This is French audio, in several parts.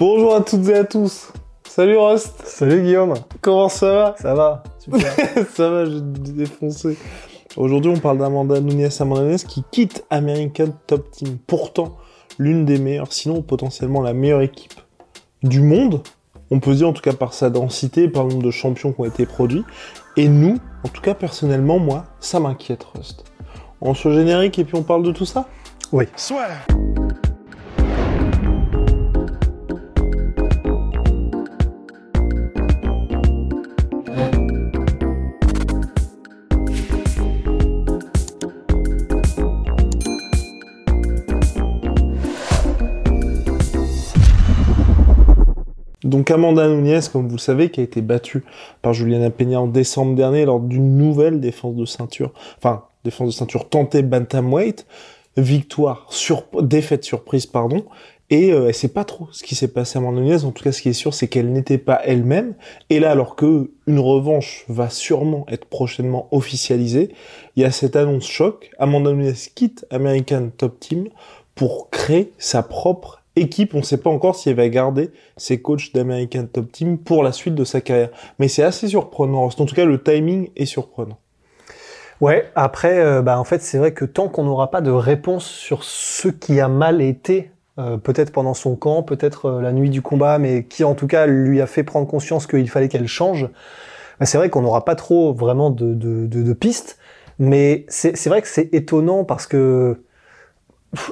Bonjour à toutes et à tous. Salut Rust. Salut Guillaume. Comment ça va? Ça va Super. Ça va, je vais te défoncer. Aujourd'hui, on parle d'Amanda Nunes. Amanda Nunes qui quitte American Top Team. Pourtant, l'une des meilleures, sinon potentiellement la meilleure équipe du monde. On peut dire en tout cas par sa densité, par le nombre de champions qui ont été produits. Et nous, en tout cas personnellement, moi, ça m'inquiète Rust. On se générique et puis on parle de tout ça? Oui. Donc Amanda Nunes, comme vous le savez, qui a été battue par Juliana Peña en décembre dernier lors d'une nouvelle défense de ceinture, enfin défense de ceinture tentée bantamweight, victoire défaite surprise pardon, et euh, elle sait pas trop ce qui s'est passé à Amanda Nunes. En tout cas, ce qui est sûr, c'est qu'elle n'était pas elle-même. Et là, alors que une revanche va sûrement être prochainement officialisée, il y a cette annonce choc. Amanda Nunes quitte American Top Team pour créer sa propre équipe. On ne sait pas encore si elle va garder ses coachs d'American Top Team pour la suite de sa carrière. Mais c'est assez surprenant. En tout cas, le timing est surprenant. Ouais, après, euh, bah, en fait, c'est vrai que tant qu'on n'aura pas de réponse sur ce qui a mal été, euh, peut-être pendant son camp, peut-être euh, la nuit du combat, mais qui en tout cas lui a fait prendre conscience qu'il fallait qu'elle change, bah, c'est vrai qu'on n'aura pas trop vraiment de, de, de, de pistes. Mais c'est vrai que c'est étonnant parce que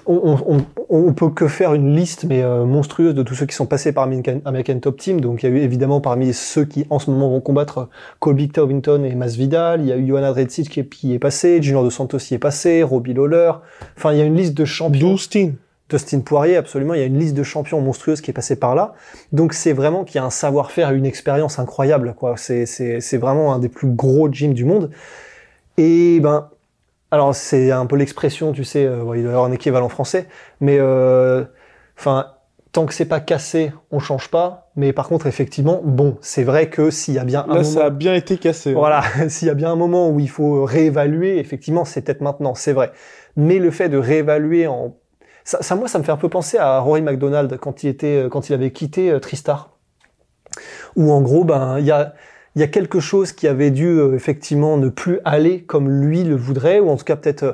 on, on, on, peut que faire une liste mais euh, monstrueuse de tous ceux qui sont passés par American, American, Top Team. Donc il y a eu évidemment parmi ceux qui en ce moment vont combattre Colby Covington et Masvidal. Il y a eu Johanna Dredzic qui, qui est, passé, Junior de Santos y est passé, Robbie Lawler. Enfin il y a une liste de champions. Dustin. Dustin Poirier, absolument. Il y a une liste de champions monstrueuse qui est passée par là. Donc c'est vraiment qu'il y a un savoir-faire, une expérience incroyable. quoi. C'est vraiment un des plus gros gyms du monde. Et ben alors c'est un peu l'expression, tu sais, euh, il doit y avoir un équivalent français, mais euh, enfin tant que c'est pas cassé, on change pas. Mais par contre, effectivement, bon, c'est vrai que s'il y a bien un moment, ça a bien été cassé. voilà, s'il y a bien un moment où il faut réévaluer, effectivement, c'est peut-être maintenant, c'est vrai. Mais le fait de réévaluer en ça, ça, moi, ça me fait un peu penser à Rory McDonald quand il était, quand il avait quitté euh, Tristar, où en gros, ben, il y a il y a quelque chose qui avait dû euh, effectivement ne plus aller comme lui le voudrait, ou en tout cas peut-être, euh,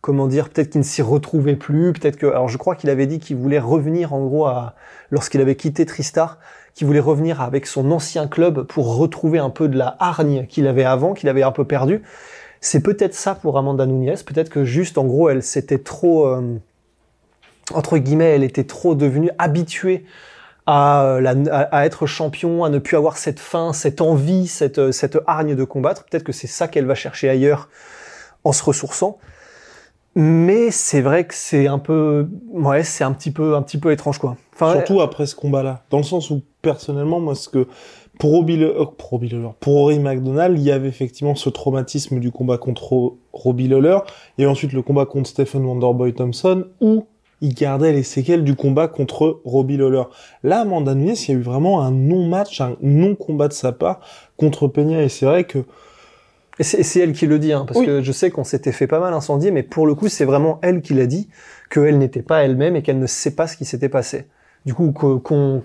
comment dire, peut-être qu'il ne s'y retrouvait plus, peut-être que, alors je crois qu'il avait dit qu'il voulait revenir en gros à, lorsqu'il avait quitté Tristar, qu'il voulait revenir avec son ancien club pour retrouver un peu de la hargne qu'il avait avant, qu'il avait un peu perdu. C'est peut-être ça pour Amanda Nunes, peut-être que juste en gros elle s'était trop, euh, entre guillemets, elle était trop devenue habituée à, la, à, être champion, à ne plus avoir cette faim, cette envie, cette, cette hargne de combattre. Peut-être que c'est ça qu'elle va chercher ailleurs en se ressourçant. Mais c'est vrai que c'est un peu, ouais, c'est un petit peu, un petit peu étrange quoi. Surtout après ce combat-là, dans le sens où personnellement, moi, ce que pour Robbie, Le... pour, Robbie pour Rory McDonald, il y avait effectivement ce traumatisme du combat contre Robbie Lawler, et ensuite le combat contre Stephen Wonderboy Thompson, où il gardait les séquelles du combat contre Robbie Lawler. Là, Amanda Nunes, il y a eu vraiment un non-match, un non-combat de sa part contre Peña, et c'est vrai que... Et c'est elle qui le dit, hein, parce oui. que je sais qu'on s'était fait pas mal incendier, mais pour le coup, c'est vraiment elle qui l'a dit, qu'elle n'était pas elle-même et qu'elle ne sait pas ce qui s'était passé. Du coup, qu'on...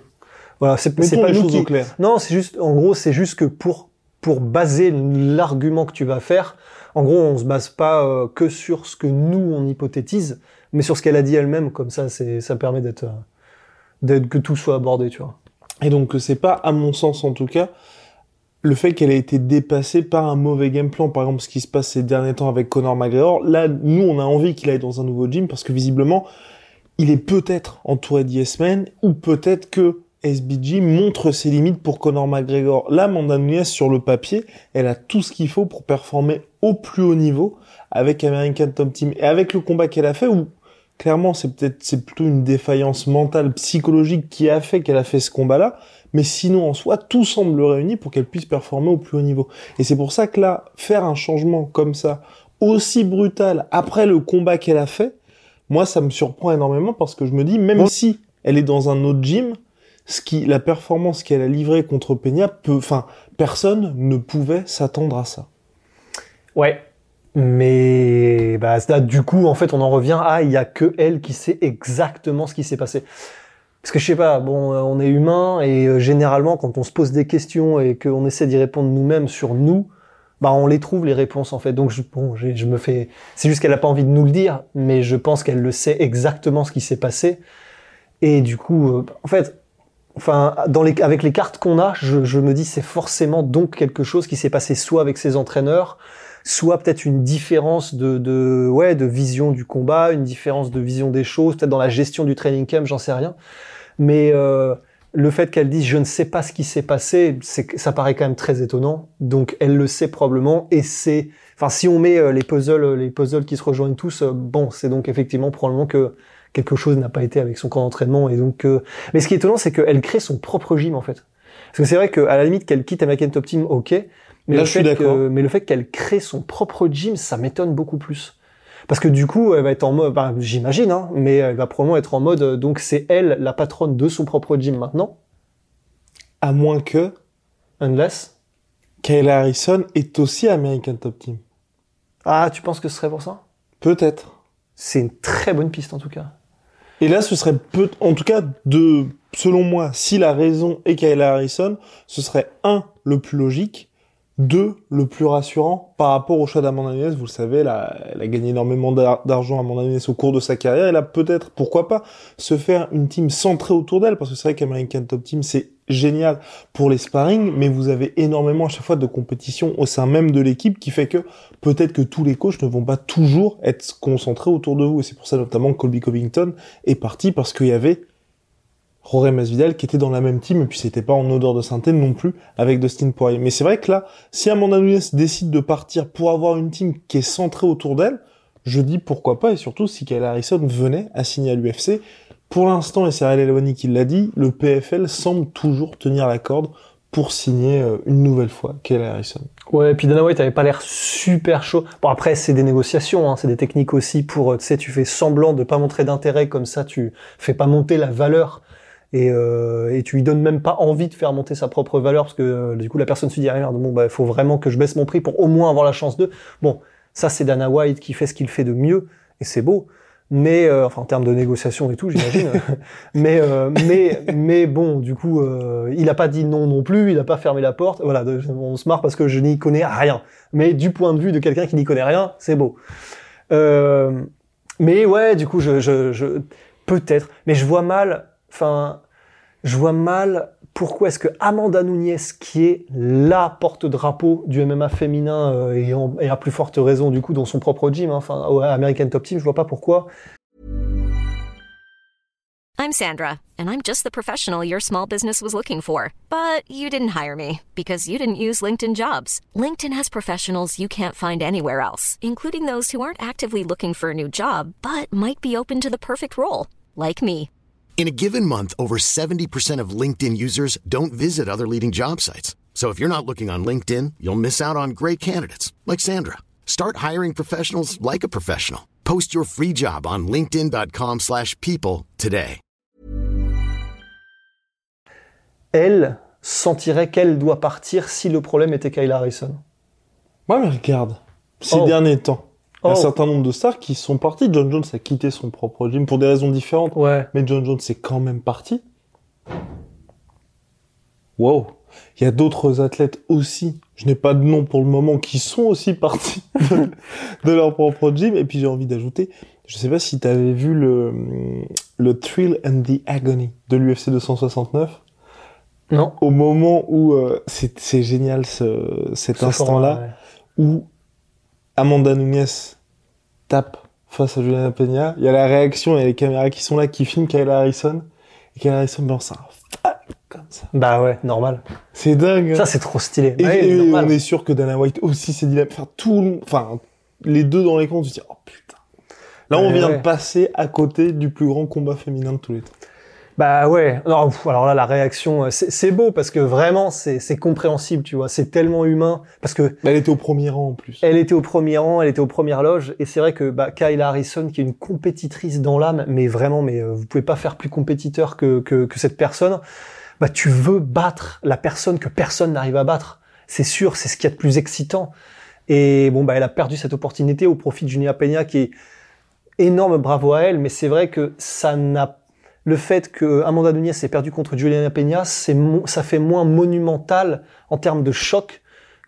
Voilà, c'est pas les nous choses qui... au clair. Non, c'est juste, en gros, c'est juste que pour pour baser l'argument que tu vas faire, en gros, on se base pas euh, que sur ce que nous on hypothétise, mais sur ce qu'elle a dit elle-même, comme ça, c'est, ça permet d'être, d'être que tout soit abordé, tu vois. Et donc, c'est pas, à mon sens en tout cas, le fait qu'elle ait été dépassée par un mauvais game plan, par exemple ce qui se passe ces derniers temps avec Conor McGregor. Là, nous, on a envie qu'il aille dans un nouveau gym parce que visiblement, il est peut-être entouré d'Yesmen ou peut-être que SBG montre ses limites pour Conor McGregor. Là, Amanda Nunes, sur le papier, elle a tout ce qu'il faut pour performer au plus haut niveau avec American Top Team et avec le combat qu'elle a fait où clairement, c'est peut-être, c'est plutôt une défaillance mentale, psychologique qui a fait qu'elle a fait ce combat-là. Mais sinon, en soi, tout semble réuni pour qu'elle puisse performer au plus haut niveau. Et c'est pour ça que là, faire un changement comme ça, aussi brutal, après le combat qu'elle a fait, moi, ça me surprend énormément parce que je me dis, même si elle est dans un autre gym, ce qui, la performance qu'elle a livrée contre Peña peut, enfin, personne ne pouvait s'attendre à ça. Ouais. Mais bah, du coup, en fait, on en revient à il y a que elle qui sait exactement ce qui s'est passé. Parce que je sais pas, bon, euh, on est humain et euh, généralement, quand on se pose des questions et qu'on essaie d'y répondre nous-mêmes sur nous, bah on les trouve les réponses en fait. Donc je, bon, je, je me fais, c'est juste qu'elle a pas envie de nous le dire, mais je pense qu'elle le sait exactement ce qui s'est passé. Et du coup, euh, en fait, enfin, dans les, avec les cartes qu'on a, je, je me dis c'est forcément donc quelque chose qui s'est passé soit avec ses entraîneurs, soit peut-être une différence de, de, ouais, de vision du combat, une différence de vision des choses, peut-être dans la gestion du training camp, j'en sais rien. Mais euh, le fait qu'elle dise je ne sais pas ce qui s'est passé, ça paraît quand même très étonnant. Donc elle le sait probablement et c'est, enfin si on met euh, les puzzles, les puzzles qui se rejoignent tous, euh, bon, c'est donc effectivement probablement que quelque chose n'a pas été avec son camp d'entraînement et donc. Euh, mais ce qui est étonnant, c'est qu'elle crée son propre gym en fait. Parce que c'est vrai qu'à la limite qu'elle quitte American Top Team, ok. Mais Là, le je suis fait d'accord. mais le fait qu'elle crée son propre gym, ça m'étonne beaucoup plus. Parce que du coup, elle va être en mode, bah, j'imagine, hein, mais elle va probablement être en mode, euh, donc c'est elle la patronne de son propre gym maintenant, À moins que unless. Kayla Harrison est aussi American Top Team. Ah, tu penses que ce serait pour ça? Peut-être. C'est une très bonne piste en tout cas. Et là, ce serait peu, en tout cas, de, selon moi, si la raison est Kayla Harrison, ce serait un, le plus logique, deux, le plus rassurant par rapport au choix d'Amanda Nunes. Vous le savez, elle a, gagné énormément d'ar- d'argent Amanda Nunes au cours de sa carrière. Elle a peut-être, pourquoi pas, se faire une team centrée autour d'elle, parce que c'est vrai qu'American Top Team, c'est génial pour les sparring, mais vous avez énormément à chaque fois de compétition au sein même de l'équipe qui fait que peut-être que tous les coachs ne vont pas toujours être concentrés autour de vous. Et c'est pour ça notamment que Colby Covington est parti parce qu'il y avait Jorge Masvidal qui était dans la même team et puis c'était pas en odeur de synthèse non plus avec Dustin Poirier. Mais c'est vrai que là, si Amanda Nunes décide de partir pour avoir une team qui est centrée autour d'elle, je dis pourquoi pas et surtout si Kayla Harrison venait à signer à l'UFC. Pour l'instant, et c'est Ariel Helwani qui l'a dit, le PFL semble toujours tenir la corde pour signer euh, une nouvelle fois Kayla Harrison. Ouais, et puis Dana White avait pas l'air super chaud. Bon après c'est des négociations, hein, c'est des techniques aussi pour, euh, tu sais, tu fais semblant de pas montrer d'intérêt comme ça, tu fais pas monter la valeur et, euh, et tu lui donnes même pas envie de faire monter sa propre valeur parce que euh, du coup la personne se dit ah merde bon bah faut vraiment que je baisse mon prix pour au moins avoir la chance de. Bon ça c'est Dana White qui fait ce qu'il fait de mieux et c'est beau. Mais euh, enfin en termes de négociation et tout j'imagine. mais euh, mais mais bon du coup euh, il a pas dit non non plus, il a pas fermé la porte. Voilà on se marre parce que je n'y connais rien. Mais du point de vue de quelqu'un qui n'y connaît rien c'est beau. Mais ouais, du coup, je, je, je peut-être, mais je vois mal, enfin, je vois mal pourquoi est-ce que Amanda Nunes, qui est la porte-drapeau du MMA féminin euh, et, à plus forte raison du coup dans son propre gym, hein, enfin au American Top Team, je vois pas pourquoi. I'm Sandra, and I'm just the professional your small business was looking for. But you didn't hire me because you didn't use LinkedIn jobs. LinkedIn has professionals you can't find anywhere else, including those who aren't actively looking for a new job but might be open to the perfect role, like me. In a given month, over 70% of LinkedIn users don't visit other leading job sites. So if you're not looking on LinkedIn, you'll miss out on great candidates like Sandra. Start hiring professionals like a professional. Post your free job on linkedin.com/people slash people today. Elle sentirait qu'elle doit partir si le problème était Kayla Harrison. Ouais, mais regarde, ces Oh. derniers temps, un Oh. certain nombre de stars qui sont partis. John Jones a quitté son propre gym pour des raisons différentes. Ouais. Mais John Jones est quand même parti. Wow. Il y a d'autres athlètes aussi, je n'ai pas de nom pour le moment, qui sont aussi partis de, de leur propre gym. Et puis j'ai envie d'ajouter, je sais pas si tu avais vu le, le Thrill and the Agony de l'UFC 269. Non. Au moment où, euh, c'est génial ce, cet Ce instant-là, ouais. où Amanda Nunes tape face à Juliana Peña, il y a la réaction, il y a les caméras qui sont là, qui filment Kayla Harrison, et Kayla Harrison balance un comme ça. Bah ouais, normal. C'est dingue. Ça c'est trop stylé. et Ouais, et normal. on est sûr que Dana White aussi s'est dit, la- enfin tout, le- enfin les deux dans les comptes, tu te dis oh putain. Là, on Ouais, vient ouais. de passer à côté du plus grand combat féminin de tous les temps. Bah ouais, non, pff, alors là, la réaction, euh, c'est beau parce que vraiment, c'est compréhensible, tu vois, c'est tellement humain. Parce que Elle était au premier rang en plus. elle était au premier rang, elle était aux premières loges, et c'est vrai que bah, Kayla Harrison, qui est une compétitrice dans l'âme, mais vraiment, mais euh, vous pouvez pas faire plus compétiteur que, que, que cette personne, bah tu veux battre la personne que personne n'arrive à battre. C'est sûr, c'est ce qu'il y a de plus excitant. Et bon, bah elle a perdu cette opportunité au profit de Julia Peña, qui est énorme, bravo à elle, mais c'est vrai que ça n'a le fait que Amanda Nunes ait perdu contre Juliana Peña, c'est ça fait moins monumental en termes de choc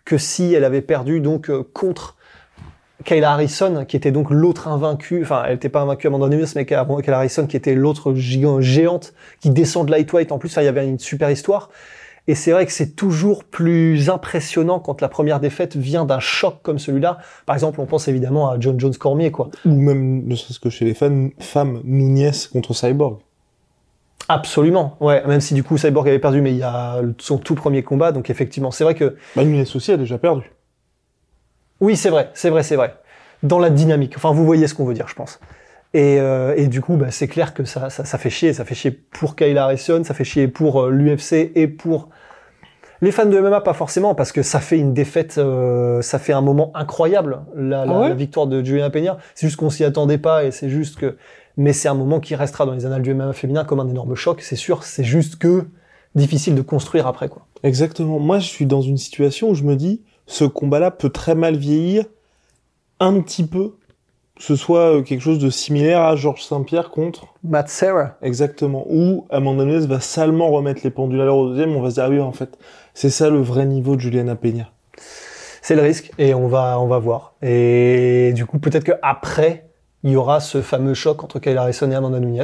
que si elle avait perdu donc euh, contre Kayla Harrison, qui était donc l'autre invaincue, enfin elle n'était pas invaincue Amanda Nunes, mais Kayla Harrison qui était l'autre géante qui descend de lightweight en plus, il y avait une super histoire. Et c'est vrai que c'est toujours plus impressionnant quand la première défaite vient d'un choc comme celui-là. Par exemple, on pense évidemment à John Jones Cormier, quoi. Ou même, ne serait-ce que chez les fans, femmes, Nunez contre Cyborg. Absolument, ouais. Même si du coup Cyborg avait perdu, mais il y a son tout premier combat, donc effectivement, c'est vrai que Bah, Nunez aussi a déjà perdu. oui, c'est vrai, c'est vrai, c'est vrai. Dans la dynamique, enfin vous voyez ce qu'on veut dire, je pense. Et, euh, et du coup, bah, c'est clair que ça, ça, ça fait chier, ça fait chier pour Kayla Harrison, ça fait chier pour euh, l'UFC et pour les fans de MMA, pas forcément, parce que ça fait une défaite, euh, ça fait un moment incroyable, la, la, Ah ouais la victoire de Juliana Peña. C'est juste qu'on s'y attendait pas et c'est juste que, mais c'est un moment qui restera dans les annales du MMA féminin comme un énorme choc, c'est sûr. C'est juste que difficile de construire après, quoi. Exactement. Moi, je suis dans une situation où je me dis, ce combat-là peut très mal vieillir un petit peu, ce soit euh, quelque chose de similaire à Georges Saint-Pierre contre, Matt Serra. exactement, où Amanda Nunes va salement remettre les pendules à l'heure au deuxième, on va se dire, ah oui, en fait, c'est ça le vrai niveau de Juliana Peña. C'est le risque et on va on va voir. Et du coup peut-être que après il y aura ce fameux choc entre Kayla Harrison et Amanda Nunes.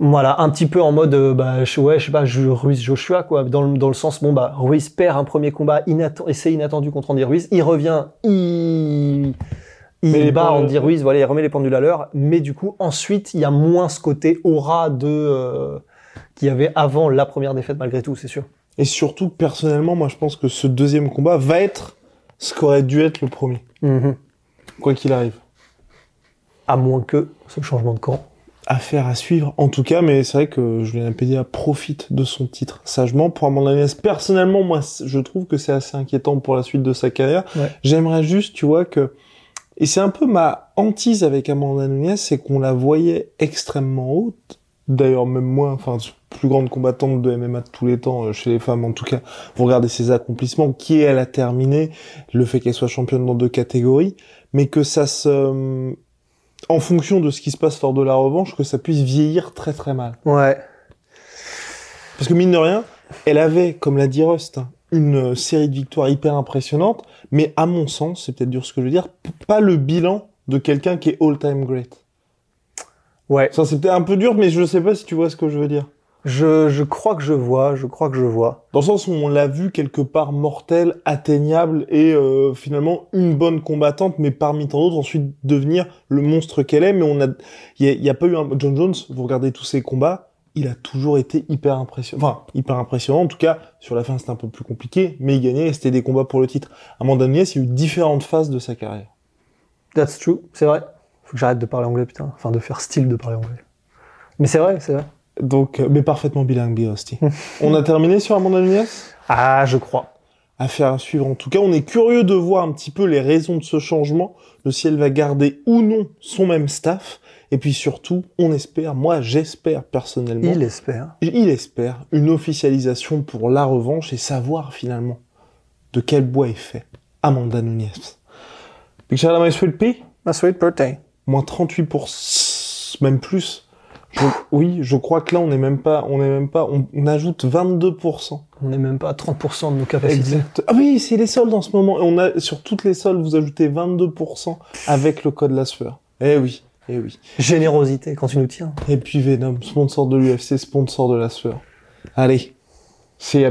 Voilà, un petit peu en mode euh, bah je, ouais, je sais pas, je- Ruiz Joshua quoi, dans le, dans le sens bon bah Ruiz perd un premier combat inatten- essai inattendu contre Andy Ruiz, il revient, il il Mais les bat Andy Ruiz, voilà, il remet les pendules à l'heure, mais du coup ensuite il y a moins ce côté aura de euh, qu'il y avait avant la première défaite malgré tout, c'est sûr. Et surtout, personnellement, moi, je pense que ce deuxième combat va être ce qu'aurait dû être le premier, quoi qu'il arrive. À moins que ce changement de camp. Affaire à suivre, en tout cas, mais c'est vrai que Julien Peña profite de son titre sagement. Pour Amanda Nunes, personnellement, moi, je trouve que c'est assez inquiétant pour la suite de sa carrière. Ouais. J'aimerais juste, tu vois, que... Et c'est un peu ma hantise avec Amanda Nunes, c'est qu'on la voyait extrêmement haute. D'ailleurs, même moi, enfin, plus grande combattante de MMA de tous les temps, euh, chez les femmes en tout cas, vous regardez ses accomplissements, qui elle a terminé, le fait qu'elle soit championne dans deux catégories, mais que ça se en fonction de ce qui se passe lors de la revanche, que ça puisse vieillir très très mal. Ouais. Parce que mine de rien, elle avait, comme l'a dit Rust, hein, une euh, série de victoires hyper impressionnante, mais à mon sens, c'est peut-être dur ce que je veux dire, pas le bilan de quelqu'un qui est all-time great. Ouais. Ça, c'est peut-être un peu dur, mais je sais pas si tu vois ce que je veux dire. Je, je crois que je vois, je crois que je vois. Dans le sens où on l'a vu quelque part mortel, atteignable et euh, finalement une bonne combattante, mais parmi tant d'autres ensuite devenir le monstre qu'elle est. Mais on a, il y y a pas eu un John Jones. Vous regardez tous ses combats, il a toujours été hyper impressionnant. Enfin, hyper impressionnant. En tout cas, sur la fin c'était un peu plus compliqué, mais il gagnait. et C'était des combats pour le titre. Amanda Nunes, il y a eu différentes phases de sa carrière. That's true, c'est vrai. Faut que j'arrête de parler anglais, putain. Enfin, de faire style de parler anglais. Mais c'est vrai, c'est vrai. Donc, euh, mais parfaitement bilingue, Birosti. on a terminé sur Amanda Nunes? Ah, je crois. Affaire à suivre. En tout cas, on est curieux de voir un petit peu les raisons de ce changement, de si elle va garder ou non son même staff. Et puis surtout, on espère, moi j'espère personnellement, Il espère. il espère une officialisation pour la revanche et savoir finalement de quel bois est fait Amanda Nunes. Big shout out my sweet pea. Ma sweet birthday. Moins 38%, même plus. Je- oui, je crois que là on n'est même pas, on est même pas, on, on ajoute 22%. On n'est même pas à 30% de nos capacités. Exact. Ah oui, c'est les soldes en ce moment. Et on a, sur toutes les soldes, vous ajoutez 22% avec le code LASFEUR. Eh oui, eh oui. Générosité quand tu nous tiens. Et puis Venom, sponsor de l'UFC, sponsor de LASFEUR. Allez, c'est à